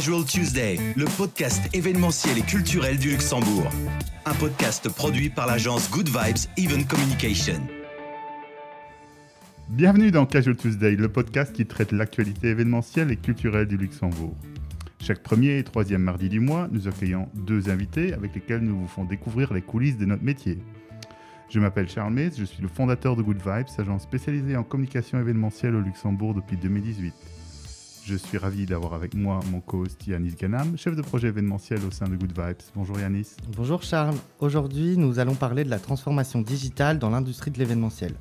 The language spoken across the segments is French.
Casual Tuesday, le podcast événementiel et culturel du Luxembourg. Un podcast produit par l'agence Good Vibes Even Communication. Bienvenue dans Casual Tuesday, le podcast qui traite l'actualité événementielle et culturelle du Luxembourg. Chaque premier et troisième mardi du mois, nous accueillons deux invités avec lesquels nous vous font découvrir les coulisses de notre métier. Je m'appelle Charles Mays, je suis le fondateur de Good Vibes, agence spécialisée en communication événementielle au Luxembourg depuis 2018. Je suis ravi d'avoir avec moi mon co-host Yanis Ganam, chef de projet événementiel au sein de Good Vibes. Bonjour Yanis. Bonjour Charles. Aujourd'hui, nous allons parler de la transformation digitale dans l'industrie de l'événementiel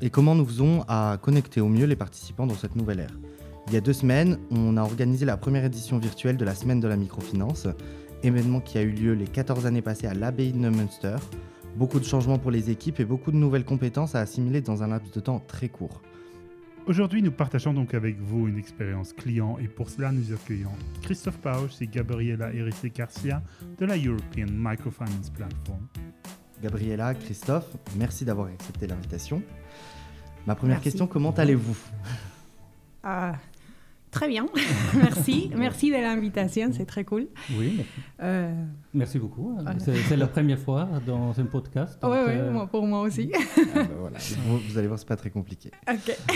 et comment nous faisons à connecter au mieux les participants dans cette nouvelle ère? Il y a deux semaines, on a organisé la première édition virtuelle de la Semaine de la microfinance, événement qui a eu lieu les 14 années passées à l'abbaye de Neumünster. Beaucoup de changements pour les équipes et beaucoup de nouvelles compétences à assimiler dans un laps de temps très court. Aujourd'hui, nous partageons donc avec vous une expérience client et pour cela, nous accueillons Christophe Pausch et Gabriela Erice Garcia de la European Microfinance Platform. Gabriela, Christophe, merci d'avoir accepté l'invitation. Ma première question, comment allez-vous? Ah, Très bien, merci. Merci de l'invitation, c'est très cool. Oui, merci, euh, merci beaucoup. C'est la première fois dans un podcast. Oui, oui, euh, pour moi aussi. Ah, bah voilà. vous, allez voir, c'est pas très compliqué. Ok.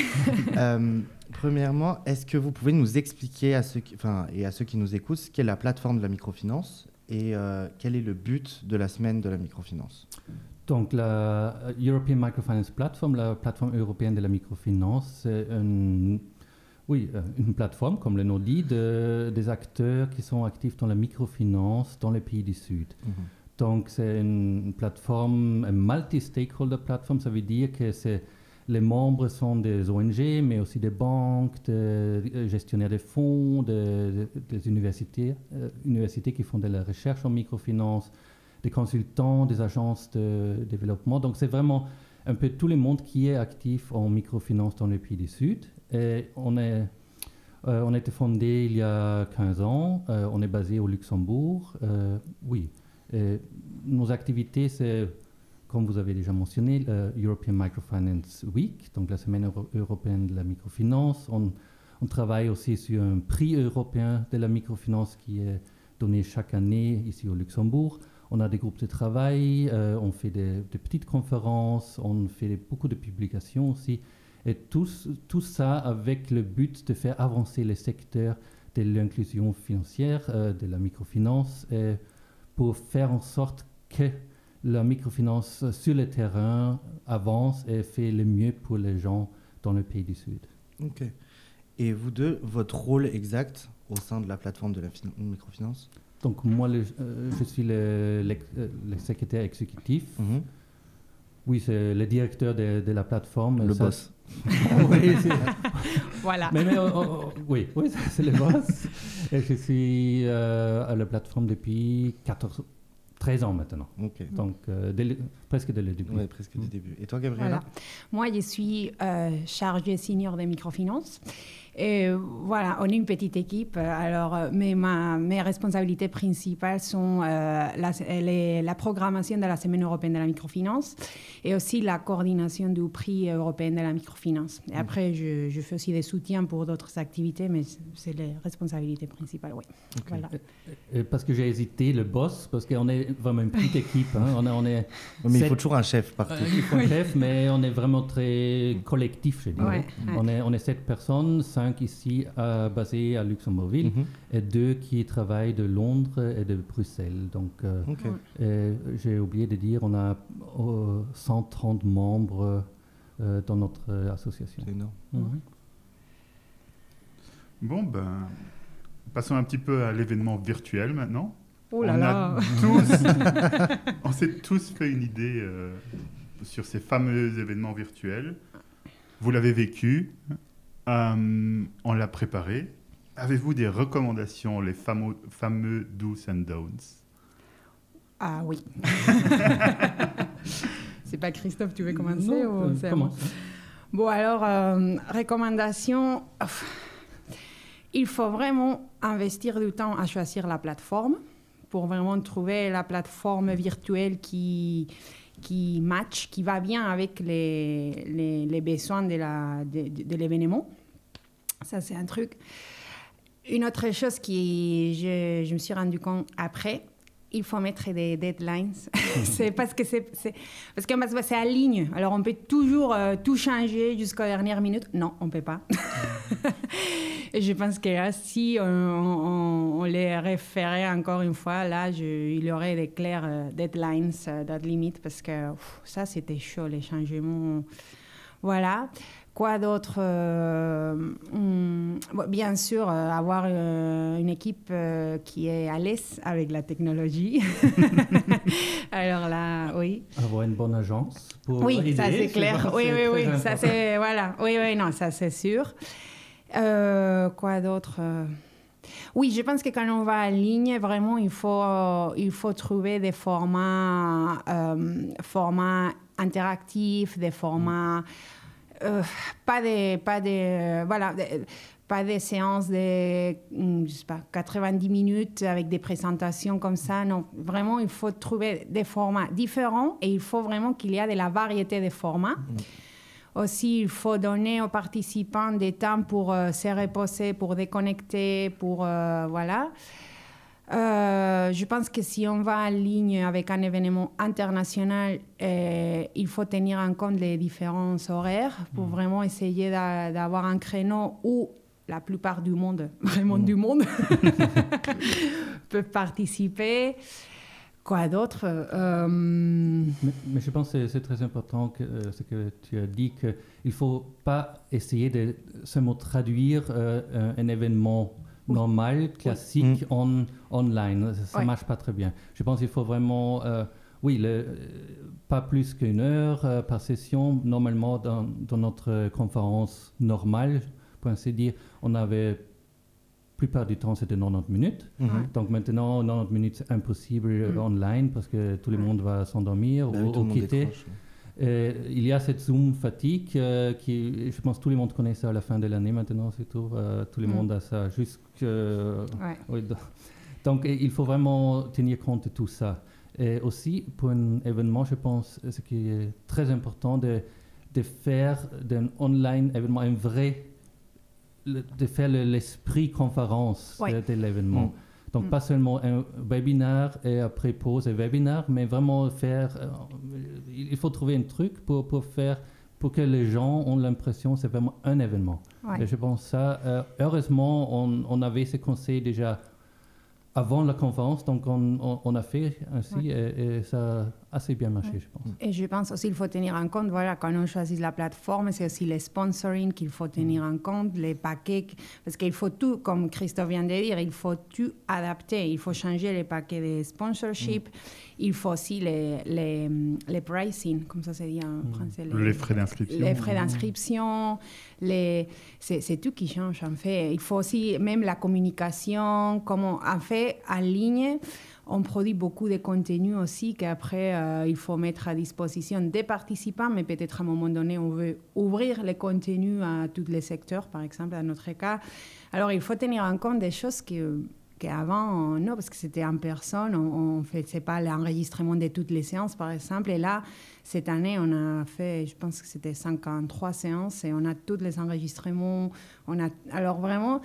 Euh, premièrement, est-ce que vous pouvez nous expliquer à ceux qui, enfin, et à ceux qui nous écoutent ce qu'est la plateforme de la microfinance et quel est le but de la semaine de la microfinance? Donc, la European Microfinance Platform, la plateforme européenne de la microfinance, c'est un oui, euh, une plateforme, comme le nom dit, de, des acteurs qui sont actifs dans la microfinance dans les pays du Sud. Mhm. Donc, c'est une plateforme, une multi-stakeholder plateforme, ça veut dire que les membres sont des ONG, mais aussi des banques, des euh, gestionnaires de fonds, des, universités, euh, universités qui font de la recherche en microfinance, des consultants, des agences de développement. Donc, c'est vraiment un peu tout le monde qui est actif en microfinance dans les pays du Sud. On, est, euh, on a été fondé il y a 15 ans. Euh, on est basé au Luxembourg. Euh, oui. nos activités, c'est, comme vous avez déjà mentionné, European Microfinance Week, donc la semaine européenne de la microfinance. On, travaille aussi sur un prix européen de la microfinance qui est donné chaque année ici au Luxembourg. On a des groupes de travail, on fait des, petites conférences, on fait beaucoup de publications aussi. Et tout, tout ça avec le but de faire avancer le secteur de l'inclusion financière, euh, de la microfinance, et pour faire en sorte que la microfinance sur le terrain avance et fait le mieux pour les gens dans le pays du Sud. Ok. Et vous deux, votre rôle exact au sein de la plateforme de la microfinance? Donc moi, euh, je suis le, le, secrétaire exécutif. Mhm. Oui, c'est le directeur de, de la plateforme. Le boss. oui, voilà. Mais, oh, oh, oh, oui, oui c'est le boss. Et je suis euh, à la plateforme depuis 14, 13 ans maintenant. Donc, euh, presque dès le début. Oui, presque dès le début. Et toi, Gabriela Moi, je suis euh, chargée senior des microfinances. Et voilà, on est une petite équipe. Alors, euh, mais ma, mes responsabilités principales sont euh, la, la, programmation de la Semaine européenne de la microfinance et aussi la coordination du prix européen de la microfinance. Et mm. après, je, je fais aussi des soutiens pour d'autres activités, mais c'est les responsabilités principales, oui. Voilà. parce que j'ai hésité, le boss, parce qu'on est vraiment une petite équipe. Hein. On, on est mais il faut toujours un chef partout. il faut un chef, mais on est vraiment très collectif, je dirais. On, est, on est sept personnes, cinq ici euh, basés à Luxembourgville mhm. et deux qui travaillent de Londres et de Bruxelles. Donc, euh, j'ai oublié de dire, on a 130 euh, membres dans notre association. C'est énorme. Mhm. Bon, ben, passons un petit peu à l'événement virtuel maintenant. Oh là on là On s'est tous fait une idée sur ces fameux événements virtuels. Vous l'avez vécu. Euh, on l'a préparé. Avez-vous des recommandations, les fameux, fameux do's and don'ts? Ah oui. c'est pas Christophe, tu veux commencer ou euh, commence. Bon, alors, euh, recommandation. Il faut vraiment investir du temps à choisir la plateforme pour vraiment trouver la plateforme virtuelle qui, qui match, qui va bien avec les, les, besoins de l'événement. Ça, c'est un truc. une autre chose qui je, je me suis rendu compte après, il faut mettre des deadlines. c'est parce que c'est parce que c'est à ligne. Alors on peut toujours euh, tout changer jusqu'à la dernière minute. Non, on peut pas. Et je pense que là, si on, les référait encore une fois, là, je, il y aurait des clairs euh, deadlines, euh, date limite, parce que ça, c'était chaud, les changements. Voilà. Quoi d'autre euh, hmm, Bien sûr, euh, avoir euh, une équipe qui est à l'aise avec la technologie. Alors là, oui. Avoir une bonne agence pour Oui, ça c'est clair. Oui, oui, oui. Ça c'est voilà. Oui, oui, non, ça c'est sûr. quoi d'autre oui, je pense que quand on va en ligne, vraiment, il faut, il faut trouver des formats, formats interactifs, des formats euh, pas de, pas de, voilà, pas des séances de, hmm, je sais pas, 90 minutes avec des présentations comme ça. Non, vraiment, il faut trouver des formats différents et il faut vraiment qu'il y ait de la variété de formats. Mm. Aussi, il faut donner aux participants des temps pour euh, se reposer, pour déconnecter, pour, euh, voilà. Euh, je pense que si on va en ligne avec un événement international, euh, il faut tenir en compte les différents horaires pour mm. vraiment essayer d'avoir un créneau où la plupart du monde, vraiment du mm. monde, peut participer. Quoi d'autre euh, mais, je pense que c'est très important que, ce que tu as dit, qu'il ne faut pas essayer de seulement traduire un événement normal, classique, mm. en, online. Ça ne marche pas très bien. Je pense qu'il faut vraiment, euh, oui, le, pas plus qu'une heure euh, par session. Normalement, dans, dans, notre conférence normale, pour ainsi dire, on avait, plupart du temps, c'était 90 minutes. Mm-hmm. Donc maintenant, 90 minutes, c'est impossible mm. online parce que tout le monde va s'endormir bah ou, quitter. Euh, il y a cette Zoom fatigue euh, qui, je pense, tout le monde connaît ça à la fin de l'année maintenant, c'est tout. Euh, tout le mm. monde a ça. Jusque, donc, il faut vraiment tenir compte de tout ça. Et aussi, pour un événement, je pense, ce qui est très important, de, de faire d'un online événement un vrai, de faire l'esprit conférence de, l'événement. Mm. Donc, mm. pas seulement un webinaire et après pause et webinaire, mais vraiment faire. Euh, il faut trouver un truc pour, pour faire pour que les gens ont l'impression que c'est vraiment un événement. Et je pense ça, euh, heureusement, on, on, avait ces conseils déjà avant la conférence, donc on, on, a fait ainsi et, ça a assez bien marché, je pense. Et je pense aussi qu'il faut tenir en compte, voilà, quand on choisit la plateforme, c'est aussi les sponsoring qu'il faut tenir en compte, les paquets, parce qu'il faut tout, comme Christophe vient de dire, il faut tout adapter, il faut changer les paquets de sponsorship, il faut aussi les, les, les, pricing, comme ça se dit en français. Les, frais d'inscription. Les frais d'inscription, les, c'est tout qui change en fait. Il faut aussi même la communication, comment, en fait, en ligne, on produit beaucoup de contenu aussi qu'après, euh, il faut mettre à disposition des participants, mais peut-être à un moment donné, on veut ouvrir les contenus à tous les secteurs, par exemple, dans notre cas. Alors, il faut tenir en compte des choses que qu'avant, non, parce que c'était en personne, on ne faisait pas l'enregistrement de toutes les séances, par exemple. Et là, cette année, on a fait, je pense que c'était 53 séances et on a tous les enregistrements. On a, alors vraiment,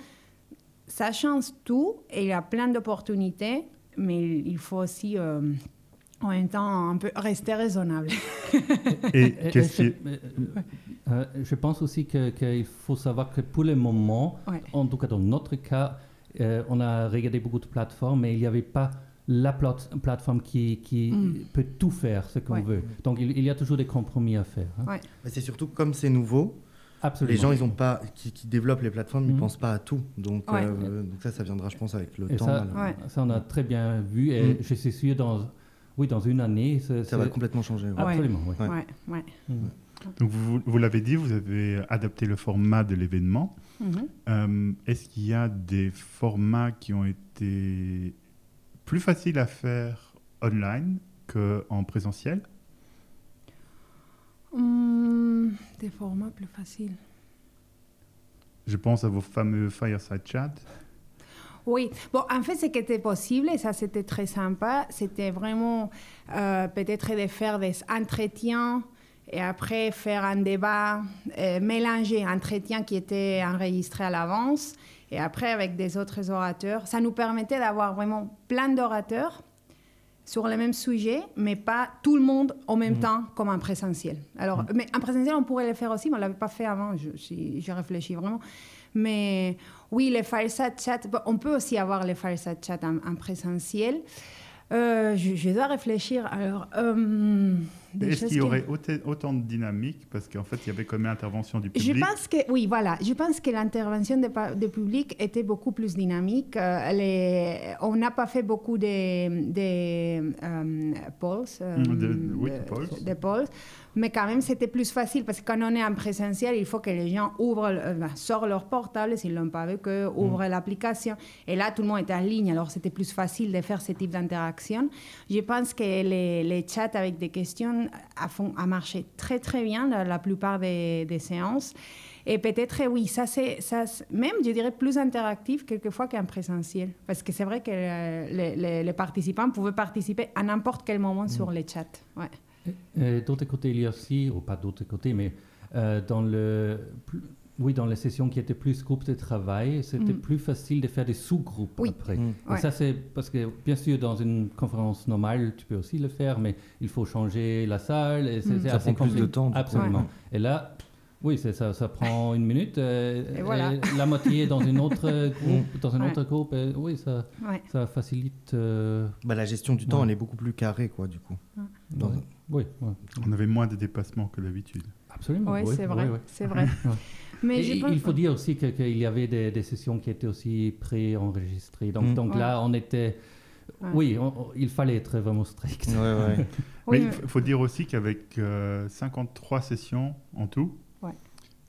ça change tout et il y a plein d'opportunités, mais il faut aussi... Euh, en même temps, un peu rester raisonnable. et qu'est-ce que... Euh, je pense aussi qu'il faut savoir que pour le moment, en tout cas dans notre cas, euh, on a regardé beaucoup de plateformes, mais il n'y avait pas la plateforme qui, qui mm. peut tout faire ce qu'on veut. Donc il, y a toujours des compromis à faire. Hein. C'est surtout comme c'est nouveau. Les gens, ils ont pas, qui, développent les plateformes, ils ne mm. pensent pas à tout. Donc, euh, donc, ça, ça viendra, je pense, avec le temps. Ça, ça, on a très bien vu. Et mm. je suis sûr, dans, oui, dans une année... Ça va complètement changer. Absolument. Donc vous, vous l'avez dit, vous avez adapté le format de l'événement. Mhm. Euh, est-ce qu'il y a des formats qui ont été plus faciles à faire online qu'en présentiel? Hum, Des formats plus faciles. Je pense à vos fameux Fireside Chat. Oui, bon, en fait, ce qui était possible, et ça c'était très sympa, c'était vraiment euh, peut-être de faire des entretiens et après faire un débat, euh, mélanger entretien qui était enregistré à l'avance Et après, avec des autres orateurs, ça nous permettait d'avoir vraiment plein d'orateurs sur le même sujet, mais pas tout le monde en même temps comme en présentiel. Alors, mais en présentiel, on pourrait le faire aussi, mais on ne l'avait pas fait avant, je, si- je réfléchis vraiment. Mais oui, les fireside chat, on peut aussi avoir les fireside chat en, en présentiel. Euh, je, je dois réfléchir. Alors, euh, Est-ce qu'il y aurait autant, autant de dynamique Parce qu'en fait, il y avait quand même intervention du je public. pense que oui, voilà. Je pense que l'intervention du public était beaucoup plus dynamique. Euh, les- on n'a pas fait beaucoup de, de euh, polls, euh, Mm, de- oui, de polls. de polls, mais quand même c'était plus facile parce que quand on est en présentiel, il faut que les gens ouvrent, ben, sortent leur portable s'ils l'ont pas avec eux, ouvrent l'application. Et là, tout le monde était en ligne, alors c'était plus facile de faire ce type d'interaction. Je pense que les, les chats avec des questions a, fon- a marché très très bien dans la plupart des, des séances. Et peut-être, oui, ça c'est, ça, c'est- même je dirais plus interactif quelquefois qu'en présentiel. Parce que c'est vrai que euh, les, les- les participants pouvaient participer à n'importe quel moment sur les chats. Ouais. Et D'autre côté, il y a aussi, ou pas d'autre côté, mais euh, dans le, plus- oui, dans les sessions qui étaient plus groupes de travail, c'était Mm. plus facile de faire des sous-groupes Oui. après. Mm. Et Ouais. ça, c'est parce que, bien sûr, dans une conférence normale, tu peux aussi le faire, mais il faut changer la salle. Et c'est Mm. Ça assez prend plus de temps, du coup. Absolument. Ouais. Et là, oui, c'est ça, ça prend une minute. euh, Et voilà. la moitié dans une autre groupe, dans un Ouais. autre groupe. et oui, ça, Ouais. ça facilite. euh, Bah, la gestion du temps, Ouais. elle est beaucoup plus carrée, quoi, du coup. Dans- ouais. Oui, ouais. On avait moins de dépassements que d'habitude. absolument. Oui, oui, c'est vrai. C'est vrai. Mais Et il faut dire aussi que- qu'il y avait des, des sessions qui étaient aussi pré-enregistrées. Donc, Mm. donc Ouais. là, on était. Ouais. Oui, on- on- il fallait être vraiment strict. Ouais, ouais. Oui, Mais il faut- faut dire aussi qu'avec euh, 53 sessions en tout, Ouais.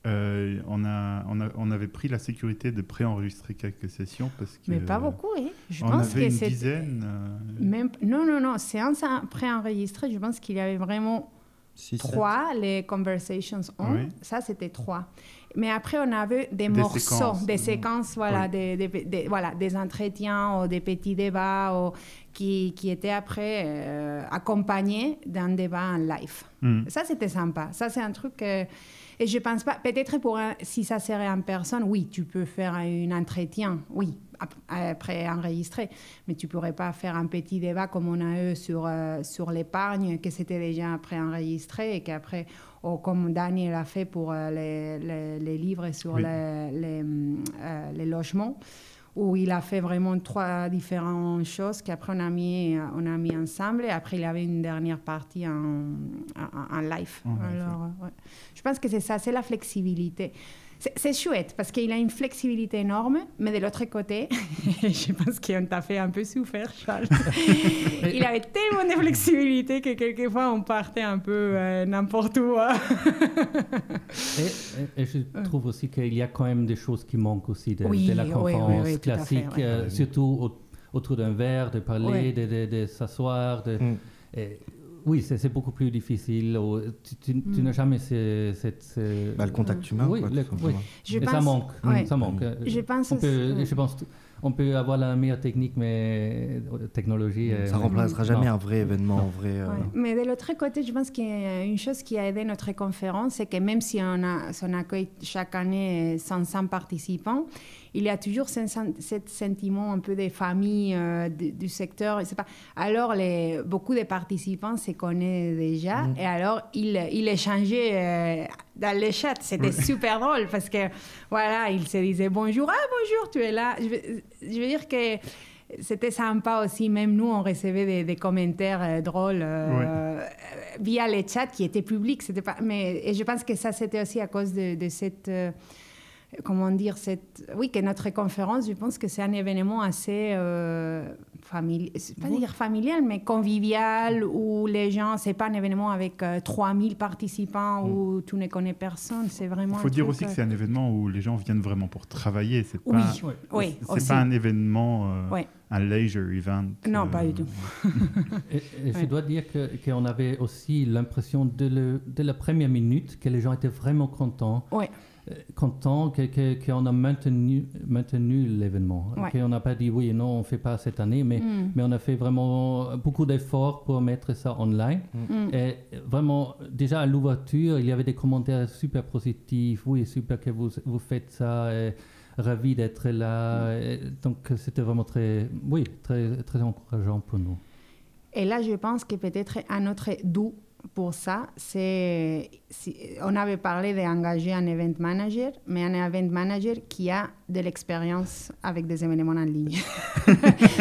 euh, on, a, on, a- on avait pris la sécurité de préenregistrer quelques sessions parce que mais pas beaucoup, hein. Je on pense avait que une dizaine. euh, même non non non séance en- préenregistrée. Je pense qu'il y avait vraiment Six, sept. trois les conversations on. Oui. Ça c'était trois. Mais après on avait des, Des morceaux, séquences. des séquences, voilà, Oui. des, des- des- voilà, des entretiens ou des petits débats ou- qui, qui étaient après euh, accompagnés d'un débat en live. hmm. Ça, c'était sympa. Ça, c'est un truc que... Et je pense pas... Peut-être pour un- si ça serait en personne, oui, tu peux faire un entretien, oui, ap- après enregistrer. Mais tu pourrais pas faire un petit débat comme on a eu sur, euh, sur l'épargne, que c'était déjà préenregistré et qu'après, oh, comme Daniel a fait pour euh, les, les- les livres sur Oui. les, les, euh, les logements où il a fait vraiment trois différentes choses qu'après on a mis euh, on a mis ensemble et après il avait une dernière partie en, en, en live. En Alors, ouais. Je pense que c'est ça, c'est la flexibilité. C'est- chouette parce qu'il a une flexibilité énorme, mais de l'autre côté, je pense qu'on t'a fait un peu souffrir, Charles. il avait tellement de flexibilité que quelquefois on partait un peu euh, n'importe où. hein. Et, je trouve aussi qu'il y a quand même des choses qui manquent aussi de, Oui, de la conférence oui, oui, tout à fait, classique, ouais. euh, surtout au- autour d'un verre, de parler, Ouais. de, de- de s'asseoir. de- Mm. Oui, c'est beaucoup plus difficile. Tu, tu Mm. n'as jamais ce- cette. ce- Bah, le contact humain, Oui, quoi, le-. Je ça manque. ouais. Ça manque. Je pense on peut, je pense, on peut avoir la meilleure technique, mais euh, technologie. euh, Ça remplacera non. jamais un vrai événement, un vrai. euh, Ouais. Mais de l'autre côté, je pense qu'il y a une chose qui a aidé notre conférence, c'est que même si on, a, si on accueille chaque année 500 participants, il y a toujours ce, ce sentiment un peu des familles euh, du, du secteur. pas. Alors, les, beaucoup de participants se connaissent déjà Mm. et alors ils, ils échangeaient euh, dans les chats. C'était super drôle parce que, voilà, ils se disaient bonjour, ah bonjour, tu es là. Je veux, je veux dire que c'était sympa aussi, même nous, on recevait des, des commentaires euh, drôles euh, via les chats qui étaient publics. Pas, mais, et je pense que ça, c'était aussi à cause de, de cette... euh, comment dire, cette, oui, que notre conférence, je pense que c'est un événement assez euh, familial, pas dire familial, mais convivial, où les gens, c'est pas un événement avec euh, 3000 participants où tu ne connais personne, c'est vraiment... Il faut dire aussi que euh, c'est un événement où les gens viennent vraiment pour travailler. C'est Oui, pas, oui, c'est pas un événement, euh, un leisure event. Non, euh, pas du tout. Et, et je Ouais. dois dire que- qu'on avait aussi l'impression de, le- de la première minute que les gens étaient vraiment contents. Ouais. Euh, que- qu'on a maintenu, maintenu l'événement. Ouais. Qu'on n'a pas dit oui, non, on ne fait pas cette année, mais, Mm. mais on a fait vraiment beaucoup d'efforts pour mettre ça online. Mm. Et vraiment, déjà à l'ouverture, il y avait des commentaires super positifs. Oui, super que vous, vous faites ça. Et ravis d'être là. Et donc c'était vraiment très, oui, très, très encourageant pour nous. Et là, je pense que peut-être un autre doux pour ça, c'est. On avait parlé d'engager un event manager, mais un event manager qui a de l'expérience avec des événements en ligne.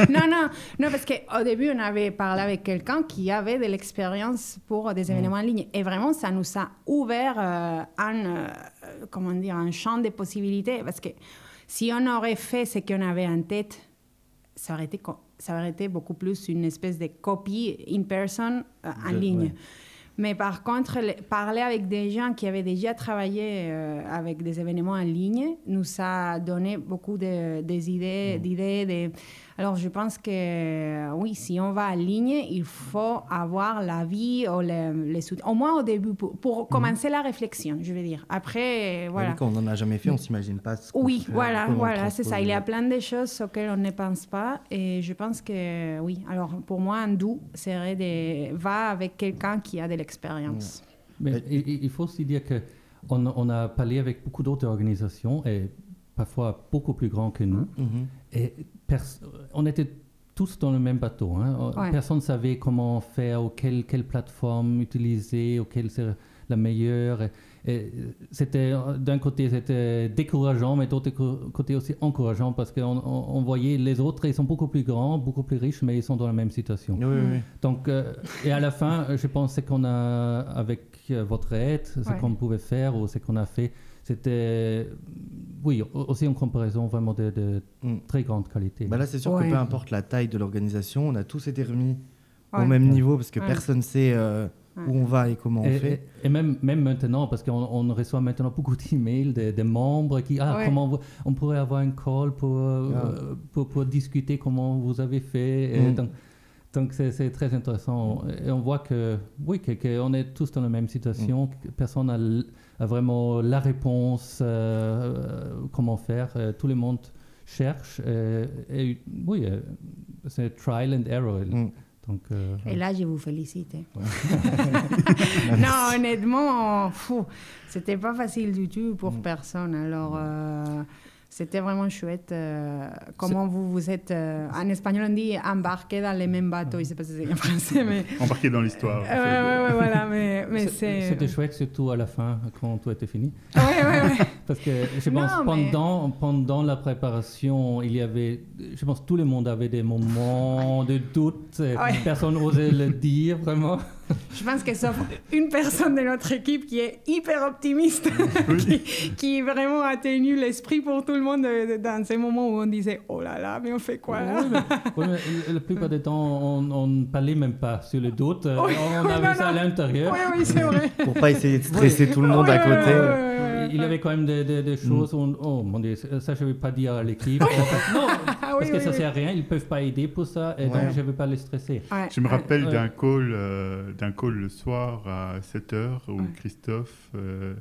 non, non, non, parce qu'au début, on avait parlé avec quelqu'un qui avait de l'expérience pour des événements en ligne. Et vraiment, ça nous a ouvert euh, un, euh, comment dire, un champ de possibilités. Parce que si on aurait fait ce qu'on avait en tête, ça aurait été, ça aurait été beaucoup plus une espèce de copie in person euh, en De- ligne. ouais. Mais par contre, le- parler avec des gens qui avaient déjà travaillé euh, avec des événements en ligne nous a donné beaucoup de, des idées. d'idées de... Alors, je pense que oui, si on va en ligne, il faut avoir l'avis ou les, les soutiens. Au moins au début, pour, pour commencer la réflexion, je veux dire. Après, voilà. Oui, Quand on n'en a jamais fait, on s'imagine pas ce qu'on Oui, voilà, voilà, c'est ça. Il y a plein de choses auxquelles on ne pense pas. Et je pense que oui. Alors, pour moi, un doux serait de va avec quelqu'un qui a de l'expérience. Mais il, faut aussi dire que on, on a parlé avec beaucoup d'autres organisations et parfois beaucoup plus grands que nous. Mhm. Et on était tous dans le même bateau. hein. Ouais. Personne ne savait comment faire ou quelle, quelle plateforme utiliser ou quelle serait la meilleure. Et, et c'était d'un côté c'était décourageant, mais d'autre côté aussi encourageant parce qu'on on- on voyait les autres, ils sont beaucoup plus grands, beaucoup plus riches, mais ils sont dans la même situation. Oui, oui, oui. Donc, euh, et à la fin, euh, je pense qu'on a, avec euh, votre aide, ce Ouais. qu'on pouvait faire ou ce qu'on a fait, c'était, oui, au- aussi en comparaison vraiment de, de Mm. très grande qualité. Bah là, c'est sûr Ouais. que peu importe la taille de l'organisation, on a tous été remis au Ouais. même niveau parce que Ouais. personne sait euh, Ouais. où on va et comment on fait. et- et même, même maintenant, parce qu'on on reçoit maintenant beaucoup d'emails des, membres qui, ah, Ouais. comment vous- on pourrait avoir un call pour, euh, Ah. euh, pour, pour discuter comment vous avez fait. Et Mm. donc, donc c'est très intéressant. Et on voit que, oui, que, que on est tous dans la même situation. que Personne n'a vraiment la réponse, euh, euh, comment faire. Euh, tout le monde cherche. euh, et, oui, euh, c'est trial and error. Mm. Donc, euh, Et là, je vous félicite. non, honnêtement, c'était pas facile du tout pour personne. Alors, euh, c'était vraiment chouette. euh, comment vous vous êtes. euh, en espagnol, on dit embarqué dans les mêmes bateaux. Je sais pas si c'est en français, mais. Embarqué dans l'histoire. Ouais, ouais, ouais, voilà, mais, mais c'est- c'est. C'était chouette, surtout à la fin, quand tout était fini. Ouais, ouais, ouais. Parce que je Non, pense mais- pendant, pendant la préparation, il y avait, je pense tout le monde avait des moments de doute. Ouais. Personne n'osait le dire vraiment. Je pense que sauf une personne de notre équipe qui est hyper optimiste, qui, qui vraiment a tenu l'esprit pour tout le monde euh, dans ces moments où on disait Oh là là, mais on fait quoi là? Oui, mais, oui, mais la plupart du temps, on ne parlait même pas sur le doute. euh, Oui, on avait non, ça à l'intérieur. Oui, oui, c'est vrai. Pour pas essayer de stresser tout le monde à côté. Il y avait quand même des, des- des choses où, on- oh mon dieu, ça je ne vais pas dire à l'équipe. non, Ah parce oui, que oui, ça oui. sert à rien, ils ne peuvent pas aider pour ça, et Ouais. donc je ne vais pas les stresser. Ouais, Je me rappelle Ouais. d'un call, euh, d'un call le soir à 7h où Ouais. Christophe, euh,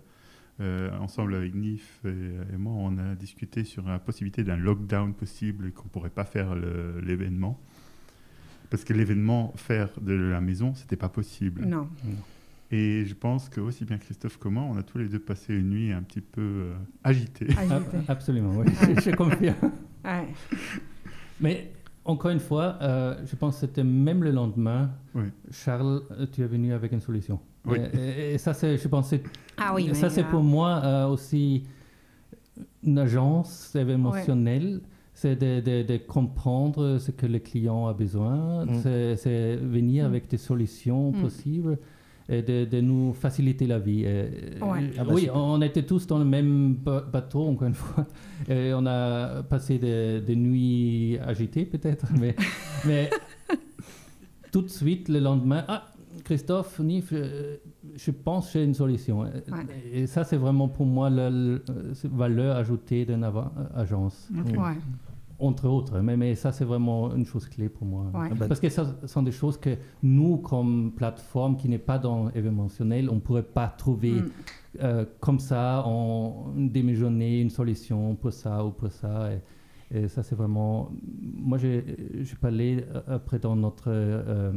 euh, ensemble avec Nif et, et moi, on a discuté sur la possibilité d'un lockdown possible et qu'on ne pourrait pas faire l'événement. Parce que l'événement, faire de la maison, c'était pas possible. Non. Et je pense que aussi bien Christophe que moi, on a tous les deux passé une nuit un petit peu euh, agitée. Agité. absolument, oui, je confirme. Ouais. Mais encore une fois, euh, je pense que c'était même le lendemain, Oui. Charles, euh, tu es venu avec une solution. Oui. Et, et- et ça, c'est, je pense, c'est- Ah oui, ça c'est euh, pour moi euh, aussi une agence événementielle. C'est de, de- de comprendre ce que le client a besoin, Mm. c'est, c'est venir Mm. avec des solutions Mm. possibles de, de nous faciliter la vie. Et, Ouais. Ah bah oui, on était tous dans le même ba- bateau, encore une fois. Et on a passé des, nuits agitées, peut-être, mais, mais tout de suite, le lendemain, ah, Christophe, Nif, euh, je pense que j'ai une solution. Et ça, c'est vraiment pour moi la valeur ajoutée d'une agence, Ouais. Entre autres. Mais, mais ça, c'est vraiment une chose clé pour moi. Ouais. Ah bah, Parce que ce sont des choses que nous, comme plateforme qui n'est pas dans événementiel, on ne pourrait pas trouver Mm. euh, comme ça en une demi-journée une solution pour ça ou pour ça. Et, et ça, c'est vraiment. Moi, j'ai j'ai parlé euh, après dans notre. euh,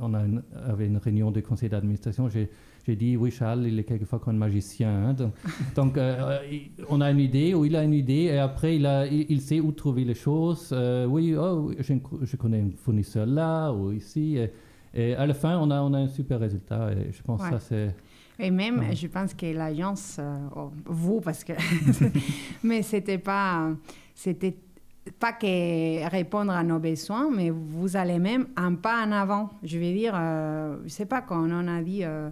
on a une- avait une réunion du conseil d'administration. J'ai j'ai dit, oui, Charles, il est quelquefois comme un magicien. hein. Donc, donc, euh, il- on a une idée, ou il a une idée, et après, il, a, il, il sait où trouver les choses. Euh, oui, oh, je, je connais un fournisseur là ou ici. Et, et à la fin, on a, on a un super résultat. Et je pense Ouais. que ça, c'est. Et même, Ouais. je pense que l'agence, euh, oh, vous, parce que. mais c'était pas. C'était pas que répondre à nos besoins, mais vous allez même un pas en avant. Je veux dire, euh, je sais pas, quand on a dit. euh,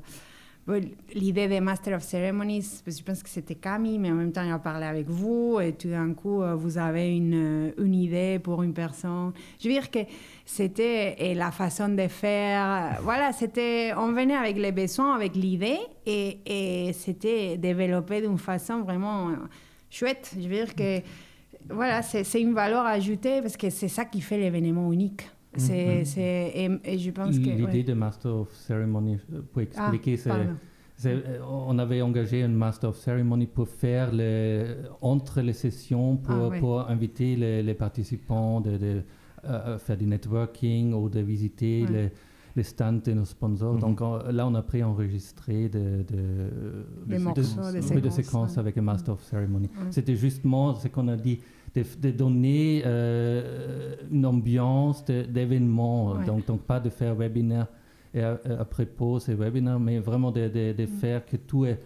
L'idée des Master of Ceremonies, je pense que c'était Camille, mais en même temps, il a parlé avec vous, et tout d'un coup, euh, vous avez une, une idée pour une personne. Je veux dire que c'était la façon de faire. euh, Voilà, c'était. On venait avec les besoins, avec l'idée, et, et c'était développé d'une façon vraiment euh, chouette. Je veux dire que. Voilà, c'est une valeur ajoutée parce que c'est ça qui fait l'événement unique. C'est, c'est- et, et je pense que. L'idée ouais. de Master of Ceremony, euh, pour Ah, expliquer, c'est. euh, On avait engagé un Master of Ceremony pour faire les, entre les sessions, pour, Ah, oui. pour inviter les, les participants de, de, euh, faire du networking ou de visiter Ouais. les, les stands de nos sponsors. Mhm. Donc on- là, on a préenregistré de, de, morceaux, séquences, avec un Master of Ceremony. C'était justement ce qu'on a dit, de, de donner euh, une ambiance d'événement. Ouais. Donc, donc pas de faire webinaire et après pause et webinaire, mais vraiment de, de- de Mm. faire que tout est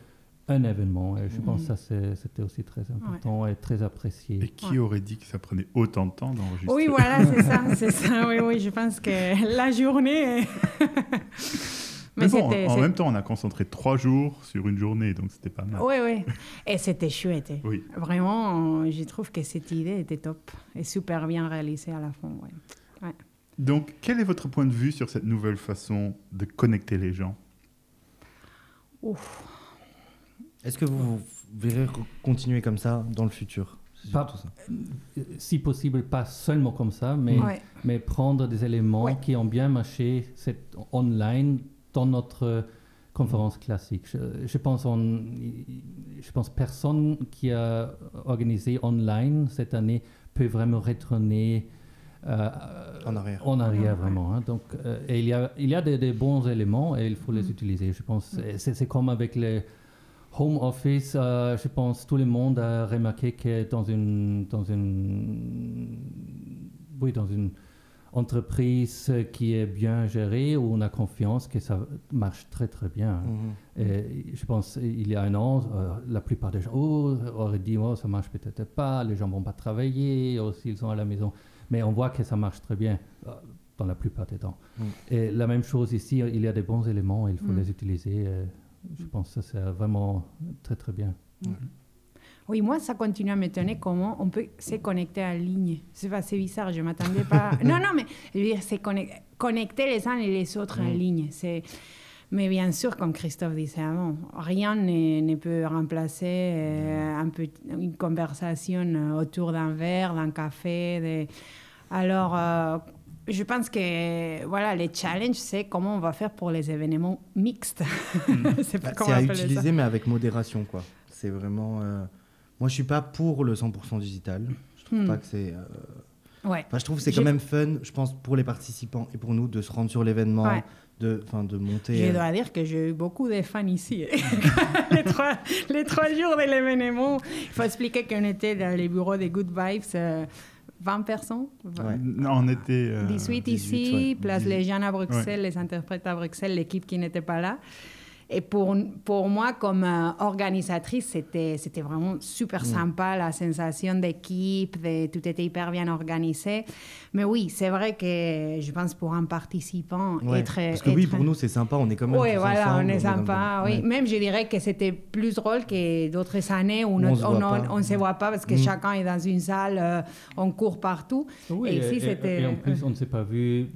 un événement. Et je pense Mhm. que ça, c'était aussi très important et très apprécié. Et qui aurait dit que ça prenait autant de temps d'enregistrer Oui, voilà, c'est ça, c'est ça. Oui, oui, je pense que la journée. Mais, bon, en même temps, on a concentré trois jours sur une journée, donc c'était pas mal. Oui, oui. Et c'était chouette. hein. Oui. Vraiment, je trouve que cette idée était top et super bien réalisée à la fin. ouais. Donc, quel est votre point de vue sur cette nouvelle façon de connecter les gens? Est-ce que vous, verrez re- continuer comme ça dans le futur? Pas- ça. Euh, Si possible, pas seulement comme ça, mais, Ouais. mais prendre des éléments Ouais. qui ont bien marché cette, online dans notre conférence classique. Je, je pense on, je pense personne qui a organisé online cette année peut vraiment retourner euh, En arrière. En arrière, Ouais. vraiment. hein. Donc, euh, et il y a, il y a des, des bons éléments et il faut les Mm. utiliser. Je pense Et c'est, c'est comme avec les home office. euh, je pense tout le monde a remarqué que dans une, dans une, oui, dans une entreprise qui est bien gérée où on a confiance que ça marche très très bien. Mhm. Et je pense il y a un an, euh, la plupart des gens oh, auraient dit oh, ça marche peut-être pas, les gens vont pas travailler, ou s'ils sont à la maison. Mais on voit que ça marche très bien euh, dans la plupart des temps. Mm. Et la même chose ici, il y a des bons éléments, il faut Mm. les utiliser. je pense que ça c'est vraiment très très bien. Oui, moi, ça continue à m'étonner comment on peut se connecter en ligne. C'est c'est bizarre, je m'attendais pas. non, non, mais je veux dire, c'est connect- connecter les uns et les autres en ligne. C'est... Mais bien sûr, comme Christophe disait avant, rien ne, ne peut remplacer euh, un une conversation autour d'un verre, d'un café. Alors, euh, je pense que voilà, les challenges, c'est comment on va faire pour les événements mixtes. Bah, comment C'est à ça. utiliser, mais avec modération, quoi. C'est vraiment. euh, Moi, je suis pas pour le 100% digital. Je trouve Hmm. pas que c'est. euh, Ouais. Enfin, je trouve que c'est quand même fun, je pense, pour les participants et pour nous, de se rendre sur l'événement, Ouais. de, enfin, de monter. Je euh, dois dire que j'ai eu beaucoup de fans ici. les, trois, les trois jours de l'événement, il faut expliquer qu'on était dans les bureaux des Good Vibes, euh, 20 personnes. Ouais. Non, on était. euh, 18 18, ici, ouais. place 18. les jeunes à Bruxelles, les interprètes à Bruxelles, l'équipe qui n'était pas là. Et pour, pour moi, comme euh, organisatrice, c'était, c'était vraiment super sympa, la sensation d'équipe, de, tout était hyper bien organisé. Mais oui, c'est vrai que je pense pour un participant, ouais. être... Parce que oui, pour nous, c'est sympa, on est quand même. oui, tous voilà, ensemble, on est sympa. Oui. ouais. Même je dirais que c'était plus drôle que d'autres années où on on se voit pas. ne se voit pas parce que Mm. chacun est dans une salle, euh, on court partout. Oui, Et ici, c'était- et en plus, on ne s'est pas vu.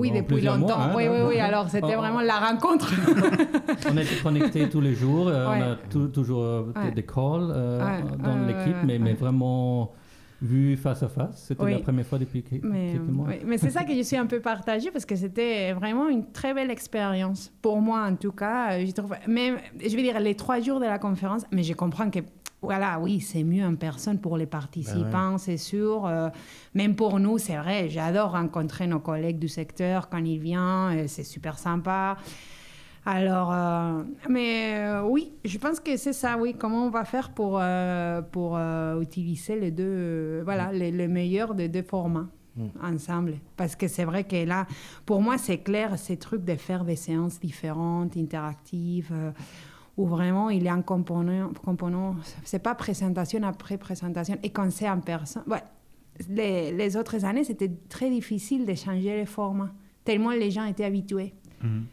Oui, depuis plusieurs longtemps. mois, hein, oui, oui, oui. Alors, c'était Oh, vraiment la rencontre. On était connectés tous les jours, euh, Ouais. on a tou- toujours euh, des- Ouais. des calls euh, Ouais, dans l'équipe, mais, mais vraiment vu face à face. C'était Oui. la première fois depuis que- Mais, quelques mois. oui, mais c'est ça que je suis un peu partagée parce que c'était vraiment une très belle expérience. Pour moi, en tout cas, je trouve. Même, je veux dire, les trois jours de la conférence, mais je comprends que. Voilà, oui, c'est mieux en personne pour les participants, c'est sûr. Euh, même pour nous, c'est vrai. J'adore rencontrer nos collègues du secteur quand ils viennent. euh, C'est super sympa. Alors, euh, mais euh, oui, je pense que c'est ça, oui. Comment on va faire pour, pour utiliser les deux, voilà, les, les meilleurs des deux formats Mm. ensemble Parce que c'est vrai que là, pour moi, c'est clair, ces trucs de faire des séances différentes, interactives, où vraiment il y a un component, component c'est pas présentation après présentation, et quand c'est en personne. Ouais, les, les autres années, c'était très difficile de changer les formats, tellement les gens étaient habitués. Mhm.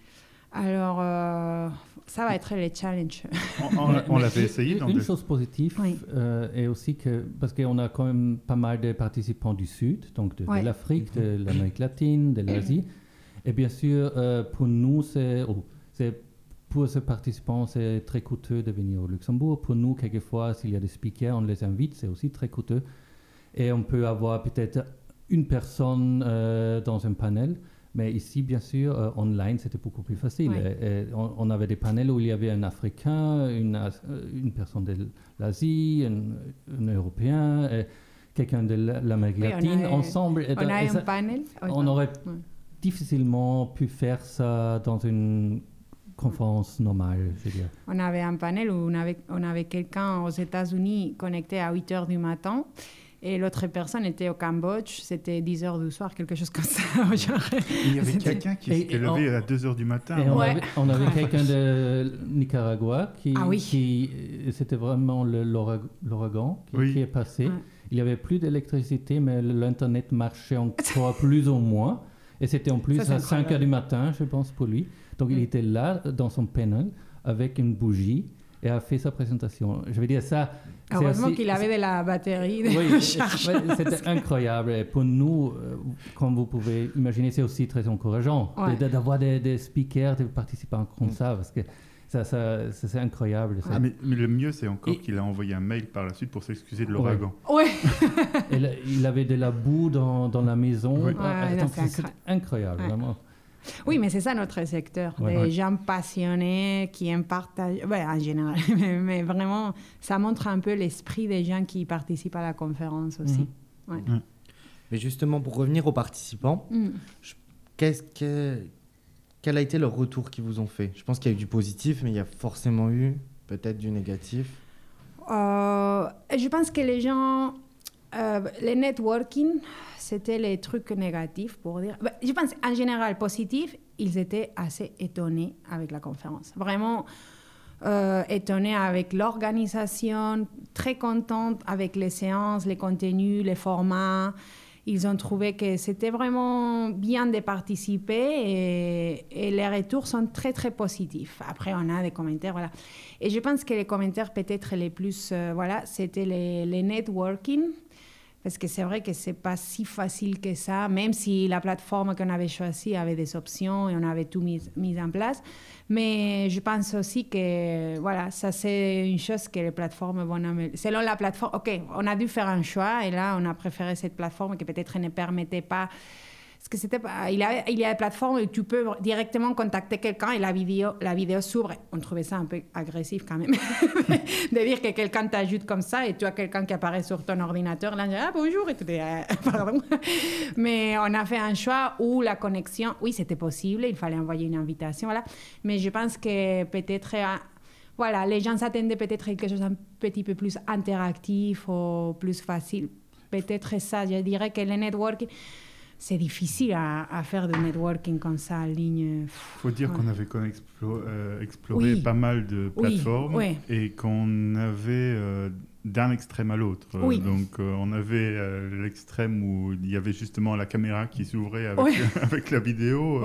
Alors, euh, ça va être le challenge. On, on- on l'avait essayé dans Une des- chose positive Oui. euh, est aussi que, parce qu'on a quand même pas mal de participants du Sud, donc de, l'Afrique, de l'Amérique latine, de l'Asie. Et bien sûr, euh, pour nous, c'est, oh, c'est- pour ces participants, c'est très coûteux de venir au Luxembourg. Pour nous, quelquefois, s'il y a des speakers, on les invite, c'est aussi très coûteux. Et on peut avoir peut-être une personne euh, dans un panel. Mais ici, bien sûr, euh, online, c'était beaucoup plus facile. Ouais. Et- et on, on avait des panels où il y avait un Africain, une, euh, une personne de l'Asie, un, un Européen, quelqu'un de la- l'Amérique Oui, on latine, ensemble. On a et un ça- panel? On aurait Ouais. difficilement pu faire ça dans une conférence normale, je veux dire. On avait un panel où on avait, on avait quelqu'un aux États-Unis connecté à 8 heures du matin. Et l'autre personne était au Cambodge, c'était 10 heures du soir, quelque chose comme ça. genre. Il y avait quelqu'un qui s'était levé on- à 2h du matin. Et on Ouais. avait, on avait quelqu'un de Nicaragua qui, Ah oui. qui c'était vraiment l'ouragan qui, Oui. qui est passé. Ouais. Il n'y avait plus d'électricité, mais l'internet marchait encore plus ou moins. Et c'était en plus Ça, à 5 incroyable. heures du matin, je pense, pour lui. Donc il Mm. était là, dans son panel, avec une bougie, et a fait sa présentation. Je veux dire, ça. Heureusement aussi- qu'il avait de la batterie de oui, c'était incroyable. Et pour nous, euh, comme vous pouvez imaginer, c'est aussi très encourageant Ouais. d'avoir des, des speakers, des participants comme Mm. ça, parce que ça, ça, ça, c'est incroyable. ça. Ah, mais, mais le mieux, c'est encore Et- qu'il a envoyé un mail par la suite pour s'excuser de l'ouragan. Ouais. Et là, il avait de la boue dans, dans la maison. Oui. Ah, Ouais, c'est incroyable. incroyable, Ouais. vraiment. Oui, mais c'est ça notre secteur, Ouais. des Ouais. gens passionnés qui aiment partager. Ouais, en général, mais, mais vraiment, ça montre un peu l'esprit des gens qui participent à la conférence aussi. Mais justement, pour revenir aux participants, Mm. qu'est-ce que, quel a été leur retour qu'ils vous ont fait? Je pense qu'il y a eu du positif, mais il y a forcément eu peut-être du négatif. Euh, je pense que les gens, euh, les networking, c'était les trucs négatifs pour dire. Ben, je pense en général positif, ils étaient assez étonnés avec la conférence. Vraiment euh, étonnés avec l'organisation, très contents avec les séances, les contenus, les formats. Ils ont trouvé que c'était vraiment bien de participer et, les retours sont très très positifs. Après, on a des commentaires, voilà. Et je pense que les commentaires peut-être les plus, euh, voilà, c'était les, les networking. Parce que c'est vrai que c'est pas si facile que ça, même si la plateforme qu'on avait choisie avait des options et on avait tout mis, mis en place. Mais je pense aussi que voilà, ça c'est une chose que les plateformes vont améliorer. Selon la plateforme, ok, on a dû faire un choix et là on a préféré cette plateforme qui peut-être ne permettait pas. Parce que c'était il y a, il y a des plateformes où tu peux directement contacter quelqu'un et la vidéo, la vidéo s'ouvre. On trouvait ça un peu agressif quand même. de dire que quelqu'un t'ajoute comme ça et tu as quelqu'un qui apparaît sur ton ordinateur. Là, on dit, ah bonjour et ah, pardon. Mais on a fait un choix où la connexion, oui, c'était possible, il fallait envoyer une invitation, voilà. Mais je pense que peut-être, euh, voilà, les gens s'attendaient peut-être à quelque chose un petit peu plus interactif ou plus facile. Peut-être ça, je dirais que le networking, c'est difficile à, à faire du networking comme ça en ligne. Il faut dire Ouais. qu'on avait quand explo- euh, exploré Oui. pas mal de Oui, plateformes ouais. et qu'on avait euh, d'un extrême à l'autre. Euh, Oui. Donc euh, on avait euh, l'extrême où il y avait justement la caméra qui s'ouvrait avec, avec la vidéo